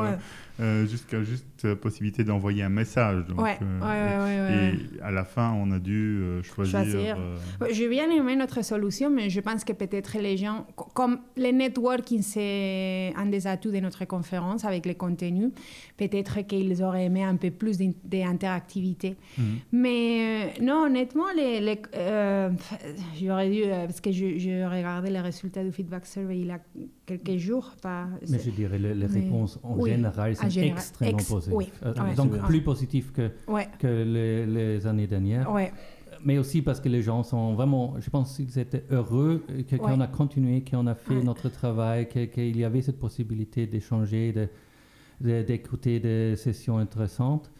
euh, jusqu'à juste euh, possibilité d'envoyer un message. Donc, Ouais, euh, ouais, ouais, ouais, ouais. et à la fin, on a dû euh, choisir. Choisir. euh, J'ai bien aimé notre solution, mais je pense que peut-être les gens, co- comme le networking, c'est un des atouts de notre conférence avec les contenus, peut-être qu'ils auraient aimé un peu plus d'in- d'interactivité. mhm. Mais euh, non, honnêtement, les, les, euh, j'aurais dû, euh, parce que je, je regardais les résultats du feedback survey il y a quelques jours. Pas, Mais je dirais les, les Mais- réponses en oui, général en général, extrêmement ex- positives. oui, Euh, ouais. donc plus positifs que, ouais, que les, les années dernières. ouais, Mais aussi parce que les gens sont vraiment, je pense qu'ils étaient heureux, euh, qu'on a continué, qu'on a fait notre travail, qu'il y avait cette possibilité d'échanger, de- de- d'écouter des sessions intéressantes.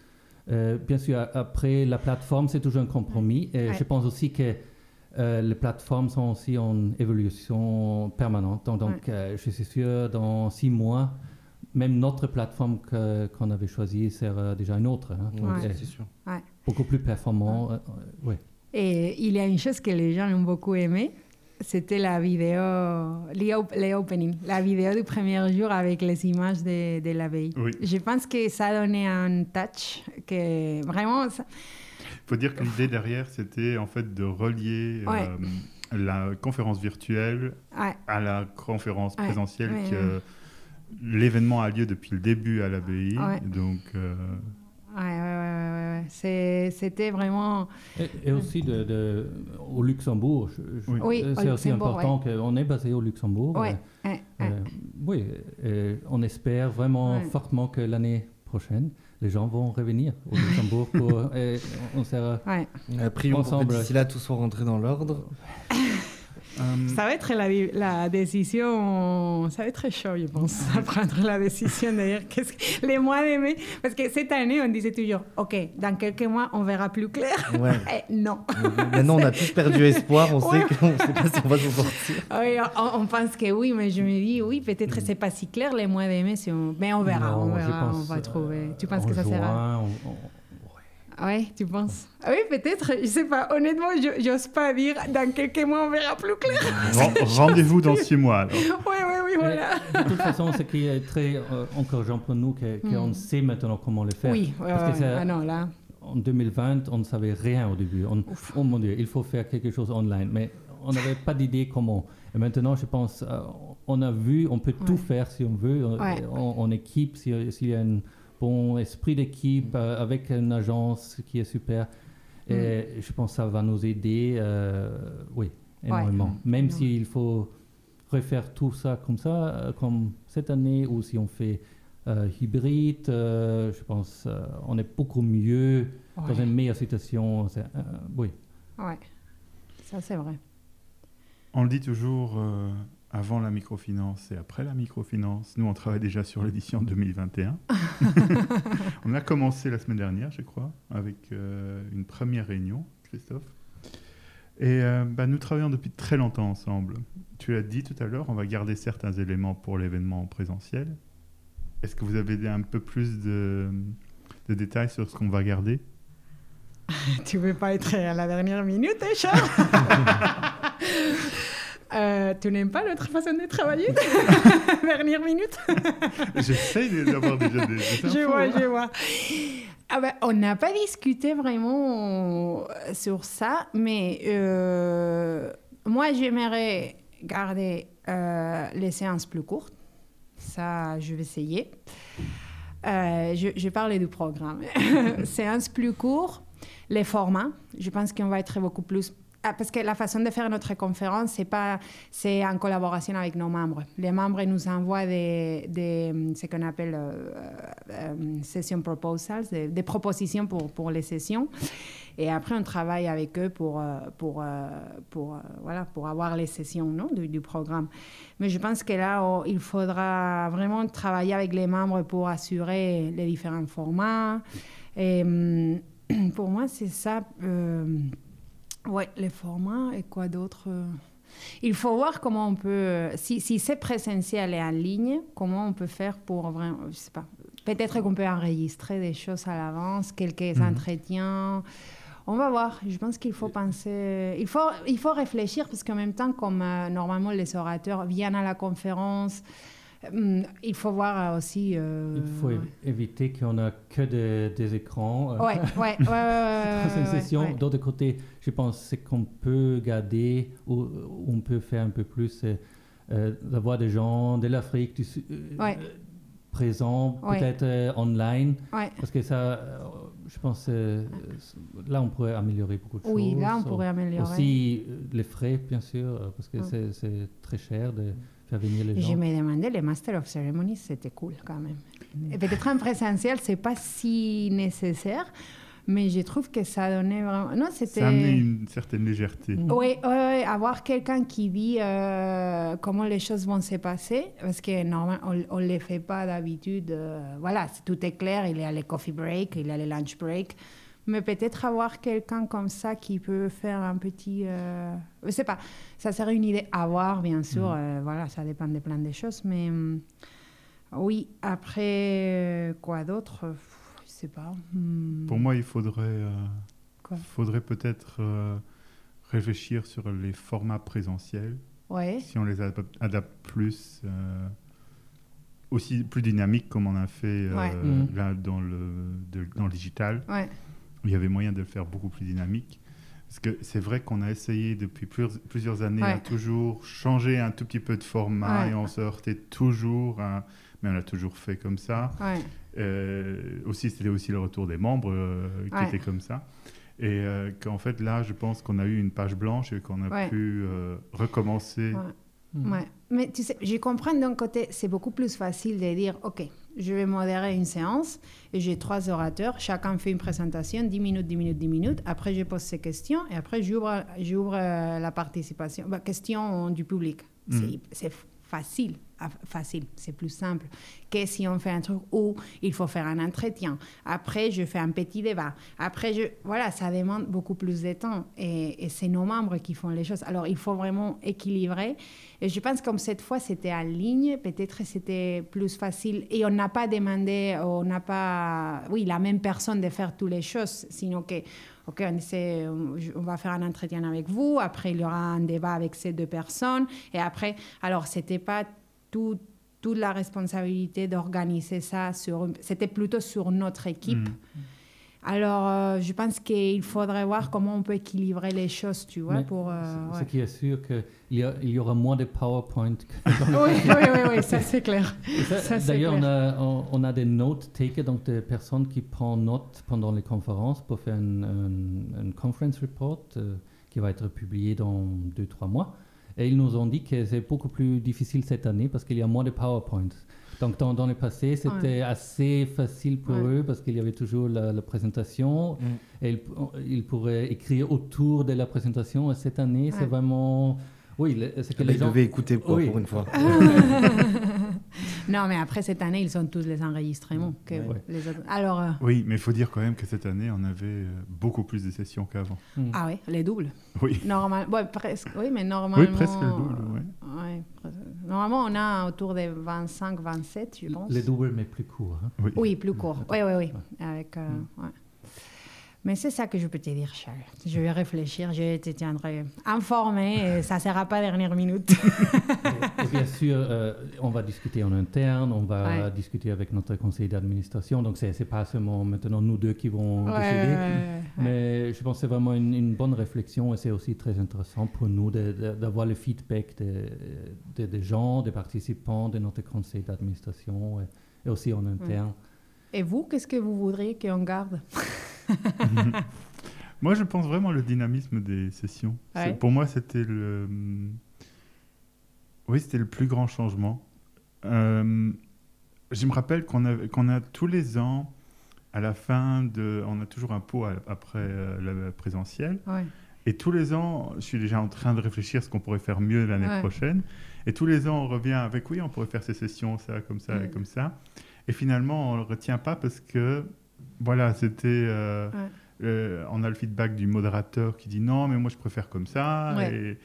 Euh, bien sûr, après, la plateforme, c'est toujours un compromis. Et je pense aussi que euh, les plateformes sont aussi en évolution permanente. Donc, donc, euh, je suis sûr, dans six mois, même notre plateforme que- qu'on avait choisie sera déjà une autre. hein. Donc, Ouais. euh, c'est sûr. beaucoup plus performant. euh, euh, ouais. Et il y a une chose que les gens ont beaucoup aimé, c'était la vidéo, les, op- les openings, la vidéo du premier jour avec les images de, de l'abeille. Oui. Je pense que ça a donné un touch que vraiment, ça- Il faut dire que l'idée derrière, c'était en fait de relier Ouais. euh, la conférence virtuelle ouais, à la conférence Ouais, présentielle. ouais, que L'événement a lieu depuis le début à l'abbaye. Ouais. Donc, euh, ouais, ouais, ouais, ouais, ouais. C'est- c'était vraiment... Et, et aussi de, de- au Luxembourg. je- je- Oui. Au c'est aussi Luxembourg, important qu'on est basé au Luxembourg. Ouais, Euh. Euh, oui, on espère vraiment Ouais. fortement que l'année prochaine, les gens vont revenir au Luxembourg pour, et on sera. ouais. Prions pour que Ensemble. d'ici là tout soit rentré dans l'ordre. euh, Ça va être la, la décision, ça va être chaud, je pense, à prendre la décision d'ailleurs. Qu'est-ce que, les mois de mai, parce que cette année, on disait toujours, OK, dans quelques mois, on verra plus clair. Ouais. Eh, non. Maintenant, on a tous perdu espoir. On Ouais. sait qu'on ne sait pas si on va s'en sortir. Oui, on, on pense que oui, mais je me dis, oui, peut-être c'est pas si clair les mois de mai, si on- mais on verra, Non, on verra, on va trouver. Tu penses en que ça sera juin, on- on- Oui, tu penses? Ah Oui, peut-être, je sais pas. Honnêtement, je j'ose pas dire, dans quelques mois, on verra plus clair. ren- Rendez-vous dans six mois. alors. Oui, oui, oui, voilà. Et de toute façon, ce qui est très euh, encourageant pour nous, que- qu'on Hmm. sait maintenant comment le faire. Oui, ouais, Parce que ouais, ça- ah non, là. En 2020, on ne savait rien au début. On, oh mon Dieu, il faut faire quelque chose online. Mais on n'avait pas d'idée comment. Et maintenant, je pense, euh, on a vu, on peut tout Ouais. faire si on veut, en- Ouais. en, en équipe, si- s'il y a un bon esprit d'équipe, euh, avec une agence qui est super. Et je pense que ça va nous aider, euh, oui, énormément. Même Ouais. s'il faut refaire tout ça comme ça, euh, comme cette année, ou si on fait euh, hybride, euh, je pense euh, on est beaucoup mieux dans une meilleure situation. euh, oui. Ouais, ça c'est vrai. On le dit toujours euh, avant la microfinance et après la microfinance. Nous, on travaille déjà sur l'édition 2021. on a commencé la semaine dernière, je crois, avec euh, une première réunion, Christophe. Et euh, bah, nous travaillons depuis très longtemps ensemble. Tu l'as dit tout à l'heure, on va garder certains éléments pour l'événement en présentiel. Est-ce que vous avez un peu plus de, de détails sur ce qu'on va garder? Tu veux pas être à la dernière minute, hein, Charles Euh, tu n'aimes pas notre façon de travailler? Dernière minute J'essaye d'avoir déjà des, des Je infos, vois, hein. je vois. Ah ben, on n'a pas discuté vraiment euh, sur ça, mais euh, moi, j'aimerais garder euh, les séances plus courtes. Ça, je vais essayer. Je, je parlais du programme. séances plus courtes, les formats. Je pense qu'on va être beaucoup plus parce que la façon de faire notre conférence, c'est pas, c'est en collaboration avec nos membres. Les membres nous envoient des, des ce qu'on appelle euh, euh, session proposals, des, propositions pour, pour les sessions. Et après, on travaille avec eux pour, euh, pour, euh, pour, euh, voilà, pour avoir les sessions non, du, programme. Mais je pense que là, il faudra vraiment travailler avec les membres pour assurer les différents formats. Et hum, pour moi, c'est ça. Ouais, les formats et quoi d'autre euh, Il faut voir comment on peut, euh, si, si c'est présentiel et en ligne, comment on peut faire pour vraiment, je sais pas, peut-être qu'on peut enregistrer des choses à l'avance, quelques Mhm. entretiens. On va voir. Je pense qu'il faut penser, il faut, il faut réfléchir parce qu'en même temps, comme euh, normalement les orateurs viennent à la conférence, il faut voir aussi. euh, Il faut évi- éviter qu'on a que des, des écrans. euh, dans une ouais, session. D'autre côté, je pense qu'on peut garder ou on peut faire un peu plus, euh, d'avoir des gens de l'Afrique du Sud euh, Ouais. euh, présents, Ouais. peut-être euh, online, Ouais. parce que ça, euh, je pense, euh, là on pourrait améliorer beaucoup de choses. Oui, là, on pourrait améliorer. Aussi euh, les frais, bien sûr, euh, parce que c'est- c'est très cher de faire venir les Je me demandais, les Master of Ceremonies, c'était cool quand même. Et peut-être en présentiel, c'est pas si nécessaire, Mais je trouve que ça donnait vraiment. Non, c'était. Ça amenait une certaine légèreté. Oui, oui, oui, avoir quelqu'un qui vit euh, comment les choses vont se passer, parce que normalement, on ne les fait pas d'habitude. euh, voilà, tout est clair, il y a les coffee break, il y a les lunch break. Mais peut-être avoir quelqu'un comme ça qui peut faire un petit. Euh, je sais pas, ça serait une idée à voir, bien sûr. euh, voilà, ça dépend de plein de choses. Mais hum, oui, après, euh, quoi d'autre? Je sais pas. Hmm, Pour moi, il faudrait, euh, Quoi? faudrait peut-être euh, réfléchir sur les formats présentiels, Ouais, si on les adap- adapte plus, euh, aussi plus dynamiques comme on a fait euh, Ouais. Là dans le, de- dans le digital. ouais, Il y avait moyen de le faire beaucoup plus dynamique. Parce que c'est vrai qu'on a essayé depuis plusieurs, années Ouais. à toujours changer un tout petit peu de format Ouais. et on se heurtait toujours, à- mais on l'a toujours fait comme ça. ouais. Euh, aussi, c'était aussi le retour des membres euh, qui était comme ça. Et euh, qu'en fait, là, je pense qu'on a eu une page blanche et qu'on a pu recommencer. Mm. Ouais. Mais tu sais, je comprends d'un côté, c'est beaucoup plus facile de dire, OK, je vais modérer une séance et j'ai trois orateurs, chacun fait une présentation, 10 minutes, 10 minutes, 10 minutes. Après, je pose ces questions et après, j'ouvre, euh, la participation, bah, questions du public. Mm. C'est, c'est facile, ah, facile, c'est plus simple que si on fait un truc où il faut faire un entretien. Après, je fais un petit débat. Après, je... voilà, ça demande beaucoup plus de temps et, c'est nos membres qui font les choses. Alors, il faut vraiment équilibrer. Et je pense que comme cette fois, c'était en ligne, peut-être c'était plus facile. Et on n'a pas demandé, on n'a pas, oui, la même personne de faire toutes les choses, sinon que, OK, on, essaie, on va faire un entretien avec vous, après il y aura un débat avec ces deux personnes, et après, alors, c'était pas tout toute la responsabilité d'organiser ça c'était plutôt sur notre équipe. Mm. Alors euh, je pense qu'il faudrait voir comment on peut équilibrer les choses tu vois Mais pour euh, Ce ouais. qui est sûr qu'il y, a- il y aura moins de PowerPoint que dans le oui, oui, oui, oui, ça c'est clair. D'ailleurs, on a, on, on a des note takers, donc des personnes qui prennent note pendant les conférences pour faire un, conference report euh, qui va être publié dans deux, trois mois. Et ils nous ont dit que c'est beaucoup plus difficile cette année parce qu'il y a moins de PowerPoint. Donc, dans, dans le passé, c'était assez facile pour Ouais. eux parce qu'il y avait toujours la, la présentation et ils, ils pourraient écrire autour de la présentation. Et cette année, c'est vraiment. Oui, c'est que Ils les gens. devaient écouter quoi, Oui. pour une fois. non, mais après cette année, ils ont tous les enregistrements. Que Ouais. les autres. Alors, euh, Oui, mais il faut dire quand même que cette année, on avait euh, beaucoup plus de sessions qu'avant. Hmm. ah oui, les doubles. Oui. Normal, ouais, presque, oui, mais normalement. Oui, presque le double, ouais. Ouais. Normalement, on a autour de 25, 27, je pense. Les doubles, mais plus courts. hein. Oui. Oui, plus court. Oui, oui, oui. Avec, euh, ouais. Mais c'est ça que je peux te dire, Charles. Je vais réfléchir, je te tiendrai informé et ça ne sera pas dernière minute. Et, bien sûr, euh, on va discuter en interne, on va Ouais. discuter avec notre conseil d'administration. Donc, ce n'est pas seulement maintenant nous deux qui vont Ouais, décider. ouais. Mais je pense que c'est vraiment une, une bonne réflexion et c'est aussi très intéressant pour nous d'avoir le feedback des de, des gens, des participants de notre conseil d'administration et, et aussi en interne. Et vous, qu'est-ce que vous voudriez qu'on garde? Moi, je pense vraiment le dynamisme des sessions. Ouais. Pour moi, c'était le. hum, Oui, c'était le plus grand changement. Euh, je me rappelle qu'on a, qu'on a tous les ans, à la fin de. On a toujours un pot après euh, le présentiel. ouais. Et tous les ans, je suis déjà en train de réfléchir ce qu'on pourrait faire mieux l'année Ouais. prochaine. Et tous les ans, on revient avec oui, on pourrait faire ces sessions, ça, comme ça, et comme ça. Et finalement, on ne le retient pas parce que, voilà, c'était. euh, Ouais. euh, on a le feedback du modérateur qui dit non, mais moi je préfère comme ça. Ouais. Et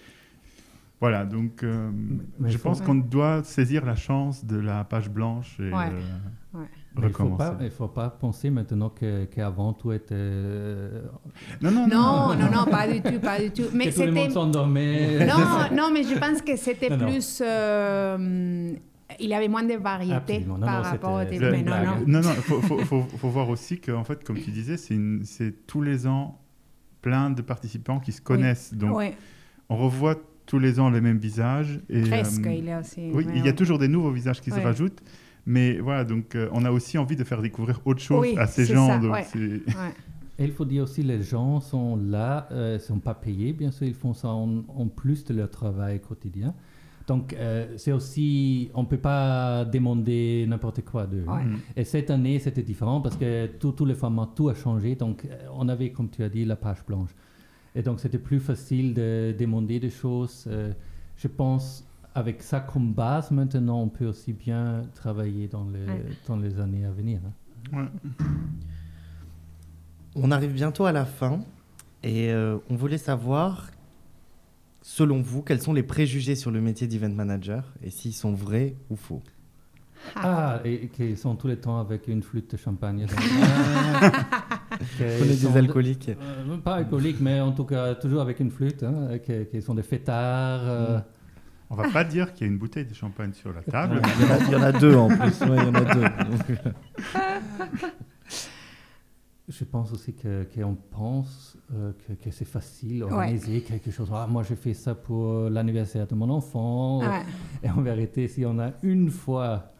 voilà, donc euh, je faut- pense qu'on doit saisir la chance de la page blanche et Ouais. euh, il ne faut, recommencer. pas- il faut pas penser maintenant que- qu'avant tout était. euh, Non, non, Non, non, non, pas du tout, pas du tout. Mais que tout le c'était. monde s'endormait. Non, non, mais je pense que c'était plus. euh, il y avait moins de variété. Non, par non, rapport au. Le- Mais non, non. Non, non, il faut, faut- faut- faut voir aussi que, en fait, comme tu disais, c'est tous les ans plein de participants qui se connaissent. Donc, on revoit tous les ans les mêmes visages. Et, presque, euh, il est aussi. oui, il y a toujours des nouveaux visages qui se rajoutent. Mais voilà, donc euh, on a aussi envie de faire découvrir autre chose Oui, à ces gens. ça, donc ouais. Et il faut dire aussi, les gens sont là, euh, ne sont pas payés, bien sûr, ils font ça en, en plus de leur travail quotidien. Donc, euh, c'est aussi, on ne peut pas demander n'importe quoi d'eux. Ouais. Mm. Et cette année, c'était différent parce que tout- tous les formats, tout a changé. Donc, euh, on avait, comme tu as dit, la page blanche. Et donc, c'était plus facile de demander des choses. Euh, je pense, avec ça comme base, maintenant, on peut aussi bien travailler dans les, Ouais. dans les années à venir. hein. Ouais. On arrive bientôt à la fin et euh, on voulait savoir, selon vous, quels sont les préjugés sur le métier d'event manager et s'ils sont vrais ou faux. Ah, et, et qui sont tous les temps avec une flûte de champagne. Euh, sont des de- alcooliques. Euh, pas alcooliques, mais en tout cas toujours avec une flûte, hein, qui, qui sont des fêtards. euh, On va pas dire qu'il y a une bouteille de champagne sur la table. Il y, en a, il y en a deux en plus. Ouais, il y en a deux. Donc, Je pense aussi que- qu'on pense euh, que, que c'est facile Ouais. organiser quelque chose. Ah, moi, j'ai fait ça pour l'anniversaire de mon enfant. Ouais. Et en vérité, si on a une fois,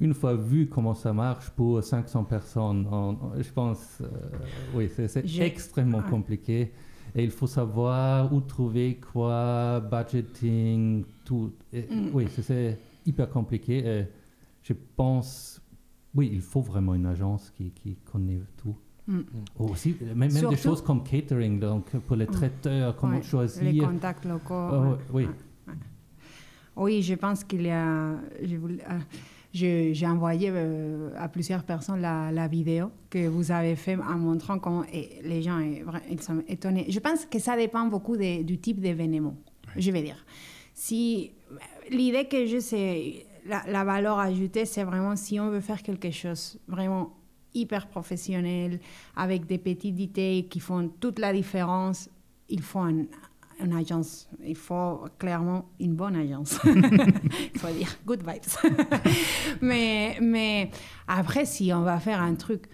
une fois vu comment ça marche pour 500 personnes, on- on- je pense, euh, oui, c'est Je- extrêmement Ouais. compliqué. Et il faut savoir où trouver quoi, budgeting, tout. Et, Mm. Oui, c'est- c'est hyper compliqué. Et je pense, oui, il faut vraiment une agence qui, qui connaît tout. Mm. Aussi, même, même des Surtout- choses comme catering, donc pour les Mm. traiteurs, comment Ouais, choisir. Les contacts locaux. Ouais. ouais, oui. Je pense qu'il y a. Je- J'ai envoyé euh, à plusieurs personnes la, la vidéo que vous avez fait en montrant comment et les gens ils sont étonnés. Je pense que ça dépend beaucoup de- du type d'événement. Je vais dire. Si l'idée que je sais, la, la valeur ajoutée, c'est vraiment si on veut faire quelque chose vraiment hyper professionnel, avec des petites idées qui font toute la différence, il faut un- une agence. Il faut clairement une bonne agence. il faut dire good vibes. mais, mais après, si on va faire un truc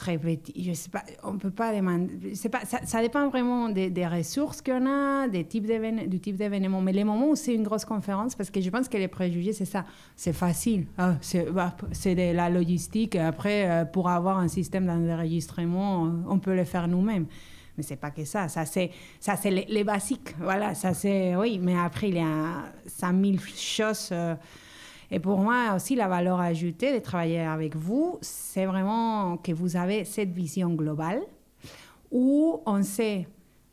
très petit, je sais pas, on peut pas demander. pas, ça, dépend vraiment des, ressources qu'on a, des types du type d'événement. Mais les moments où c'est une grosse conférence, parce que je pense que les préjugés, c'est ça. C'est facile. Ah, c'est bah, de la logistique. Après, euh, pour avoir un système d'enregistrement, on peut le faire nous-mêmes. Mais c'est pas que ça. Ça, c'est, ça, c'est les, les basiques. Voilà, ça, c'est... Oui, mais après, il y a 5000 choses... euh, et pour moi aussi, la valeur ajoutée de travailler avec vous, c'est vraiment que vous avez cette vision globale où on sait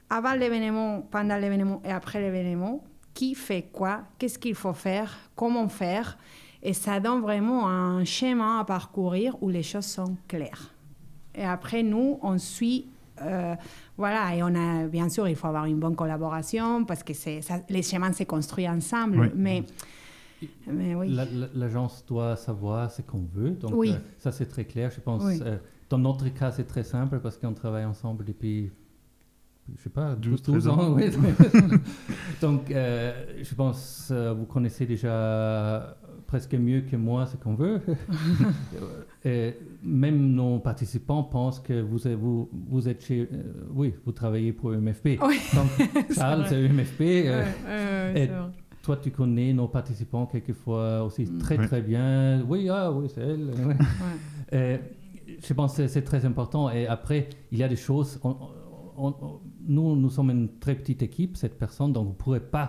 avant l'événement, pendant l'événement et après l'événement, qui fait quoi, qu'est-ce qu'il faut faire, comment faire. Et ça donne vraiment un schéma à parcourir où les choses sont claires. Et après, nous, on suit. euh, voilà, et on a, bien sûr, il faut avoir une bonne collaboration parce que ça, les schémas se construisent ensemble. Oui. Mais, mais oui. L'agence doit savoir ce qu'on veut. Donc, Oui. euh, ça, c'est très clair. Je pense, Oui. euh, dans notre cas, c'est très simple parce qu'on travaille ensemble depuis, je sais pas, 12, 12, 12 ans. 13 ans. oui. Donc, euh, je pense, euh, vous connaissez déjà presque mieux que moi ce qu'on veut. Et même nos participants pensent que vous êtes, vous, vous êtes chez... euh, oui, vous travaillez pour UMFP. Oui. Donc, Charles, c'est UMFP. euh, Ouais, ouais, toi, tu connais nos participants quelquefois aussi Mm. très très bien. Oui, ah, oui, c'est elle. ouais. Euh, je pense que c'est très important. Et après, il y a des choses. on- on- on- nous, nous sommes une très petite équipe, cette personne, donc vous ne pourrez pas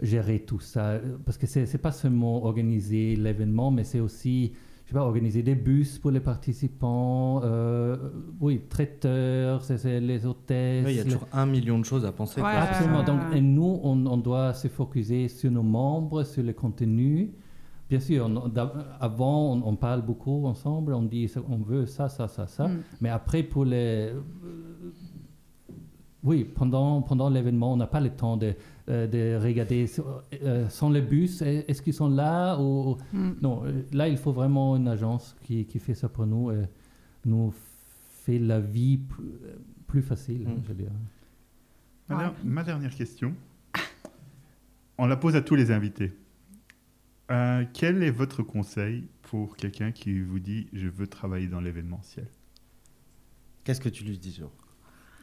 gérer tout ça. Parce que ce n'est pas seulement organiser l'événement, mais c'est aussi sais pas, organiser des bus pour les participants, euh, oui, traiteurs, c'est c'est les hôtesses. Il y a les- toujours un million de choses à penser. Ouais. Absolument. Donc, et nous, on, on doit se focuser sur nos membres, sur le contenu. Bien sûr, on- avant, on, on parle beaucoup ensemble, on dit on veut ça, ça, ça, ça. Mm. Mais après, pour les. euh, Oui, pendant, pendant l'événement, on n'a pas le temps de, de regarder sur- euh, sans les bus, est- est-ce qu'ils sont là ou... Mm. Non, euh, là, il faut vraiment une agence qui, qui fait ça pour nous et nous fait la vie plus, plus facile, Mm. je veux dire. Ma, ma dernière question, on la pose à tous les invités. Euh, quel est votre conseil pour quelqu'un qui vous dit je veux travailler dans l'événementiel? Qu'est-ce que tu lui dis, Jo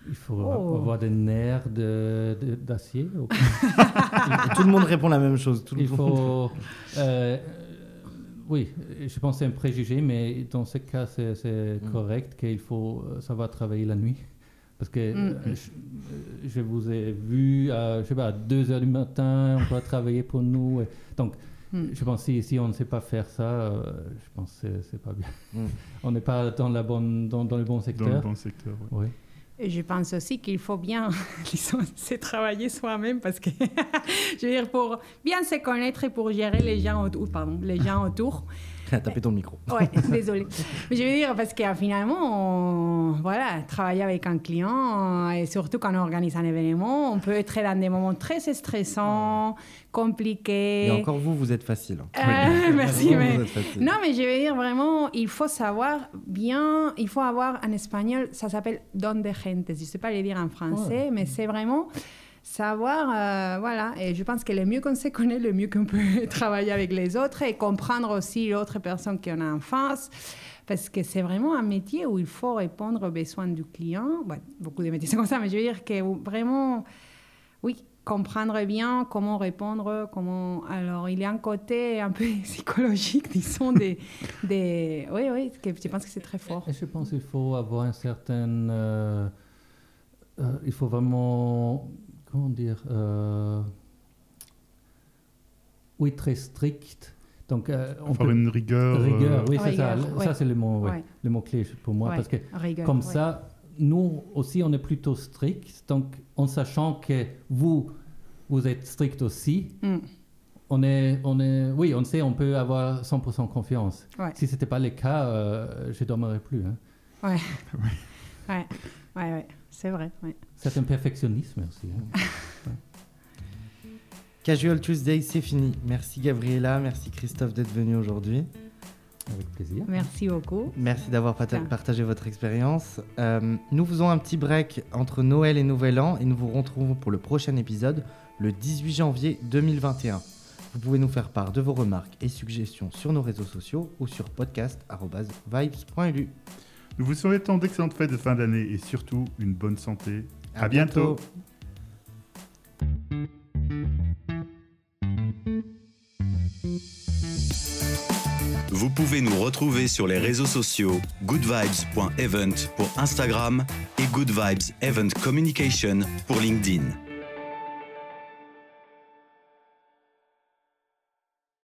Il faut Oh. avoir des nerfs de- de- d'acier. ou- Et Tout le monde répond la même chose. Tout le Il monde- faut. euh, oui, je pense que c'est un préjugé, mais dans ce cas, c'est Mm. correct qu'il faut euh, savoir travailler la nuit. Parce que Mm. euh, je, je vous ai vu à, je sais pas, à 2 heures du matin, on doit travailler pour nous. et- donc, Mm. je pense que si, si on ne sait pas faire ça, euh, je pense que c'est- pas bien. On n'est pas dans, la bonne, dans, dans le bon Dans le secteur. bon secteur. Oui. Je pense aussi qu'il faut bien se travailler soi-même parce que, je veux dire, pour bien se connaître et pour gérer les gens autour, pardon, les gens autour. Taper ton micro. Ouais, désolé. Mais je veux dire, parce que finalement, on, voilà, travailler avec un client, et surtout quand on organise un événement, on peut être dans des moments très stressants, compliqués. Et encore vous, vous êtes facile. hein. Euh, merci, mais... vous êtes facile. Non, mais je veux dire vraiment, il faut savoir bien, il faut avoir en espagnol, ça s'appelle don de gentes. Je ne sais pas le dire en français, mais c'est vraiment savoir, euh, voilà. Et je pense que le mieux qu'on se connaît, le mieux qu'on peut travailler avec les autres et comprendre aussi l'autre personne qu'on a en face. Parce que c'est vraiment un métier où il faut répondre aux besoins du client. Beaucoup de métiers sont comme ça, mais je veux dire que vraiment, oui, comprendre bien comment répondre, comment... Alors, il y a un côté un peu psychologique, disons, des... des... Oui, oui, je pense que c'est très fort. Et je pense qu'il faut avoir un certain... euh, euh, il faut vraiment... Comment dire euh, Oui, très strict. Donc, euh, on Avoir peut... une rigueur. Rigueur, oui, c'est ça. Ouais. Ça, c'est le mot, ouais, Ouais. le mot clé pour moi. Ouais, Parce que rigueur, comme ouais. ça, nous aussi, on est plutôt strict. Donc, en sachant que vous, vous êtes strict aussi, Mm. on est, on est, oui, on sait, on peut avoir 100% confiance. Ouais. Si ce n'était pas le cas, euh, je ne dormirais plus. hein. Ouais. ouais, ouais, ouais, c'est vrai. Ouais. C'est un perfectionnisme aussi. hein. Casual Tuesday, c'est fini. Merci Gabriela, merci Christophe d'être venu aujourd'hui. Avec plaisir. Merci beaucoup. Merci d'avoir partagé votre expérience. Euh, nous faisons un petit break entre Noël et Nouvel An et nous vous retrouvons pour le prochain épisode le 18 janvier 2021. Vous pouvez nous faire part de vos remarques et suggestions sur nos réseaux sociaux ou sur podcast.vibes.lu. Nous vous souhaitons d'excellentes fêtes de fin d'année et surtout une bonne santé. À, bientôt. Vous pouvez nous retrouver sur les réseaux sociaux goodvibes.event pour Instagram et Good Vibes Event Communication pour LinkedIn.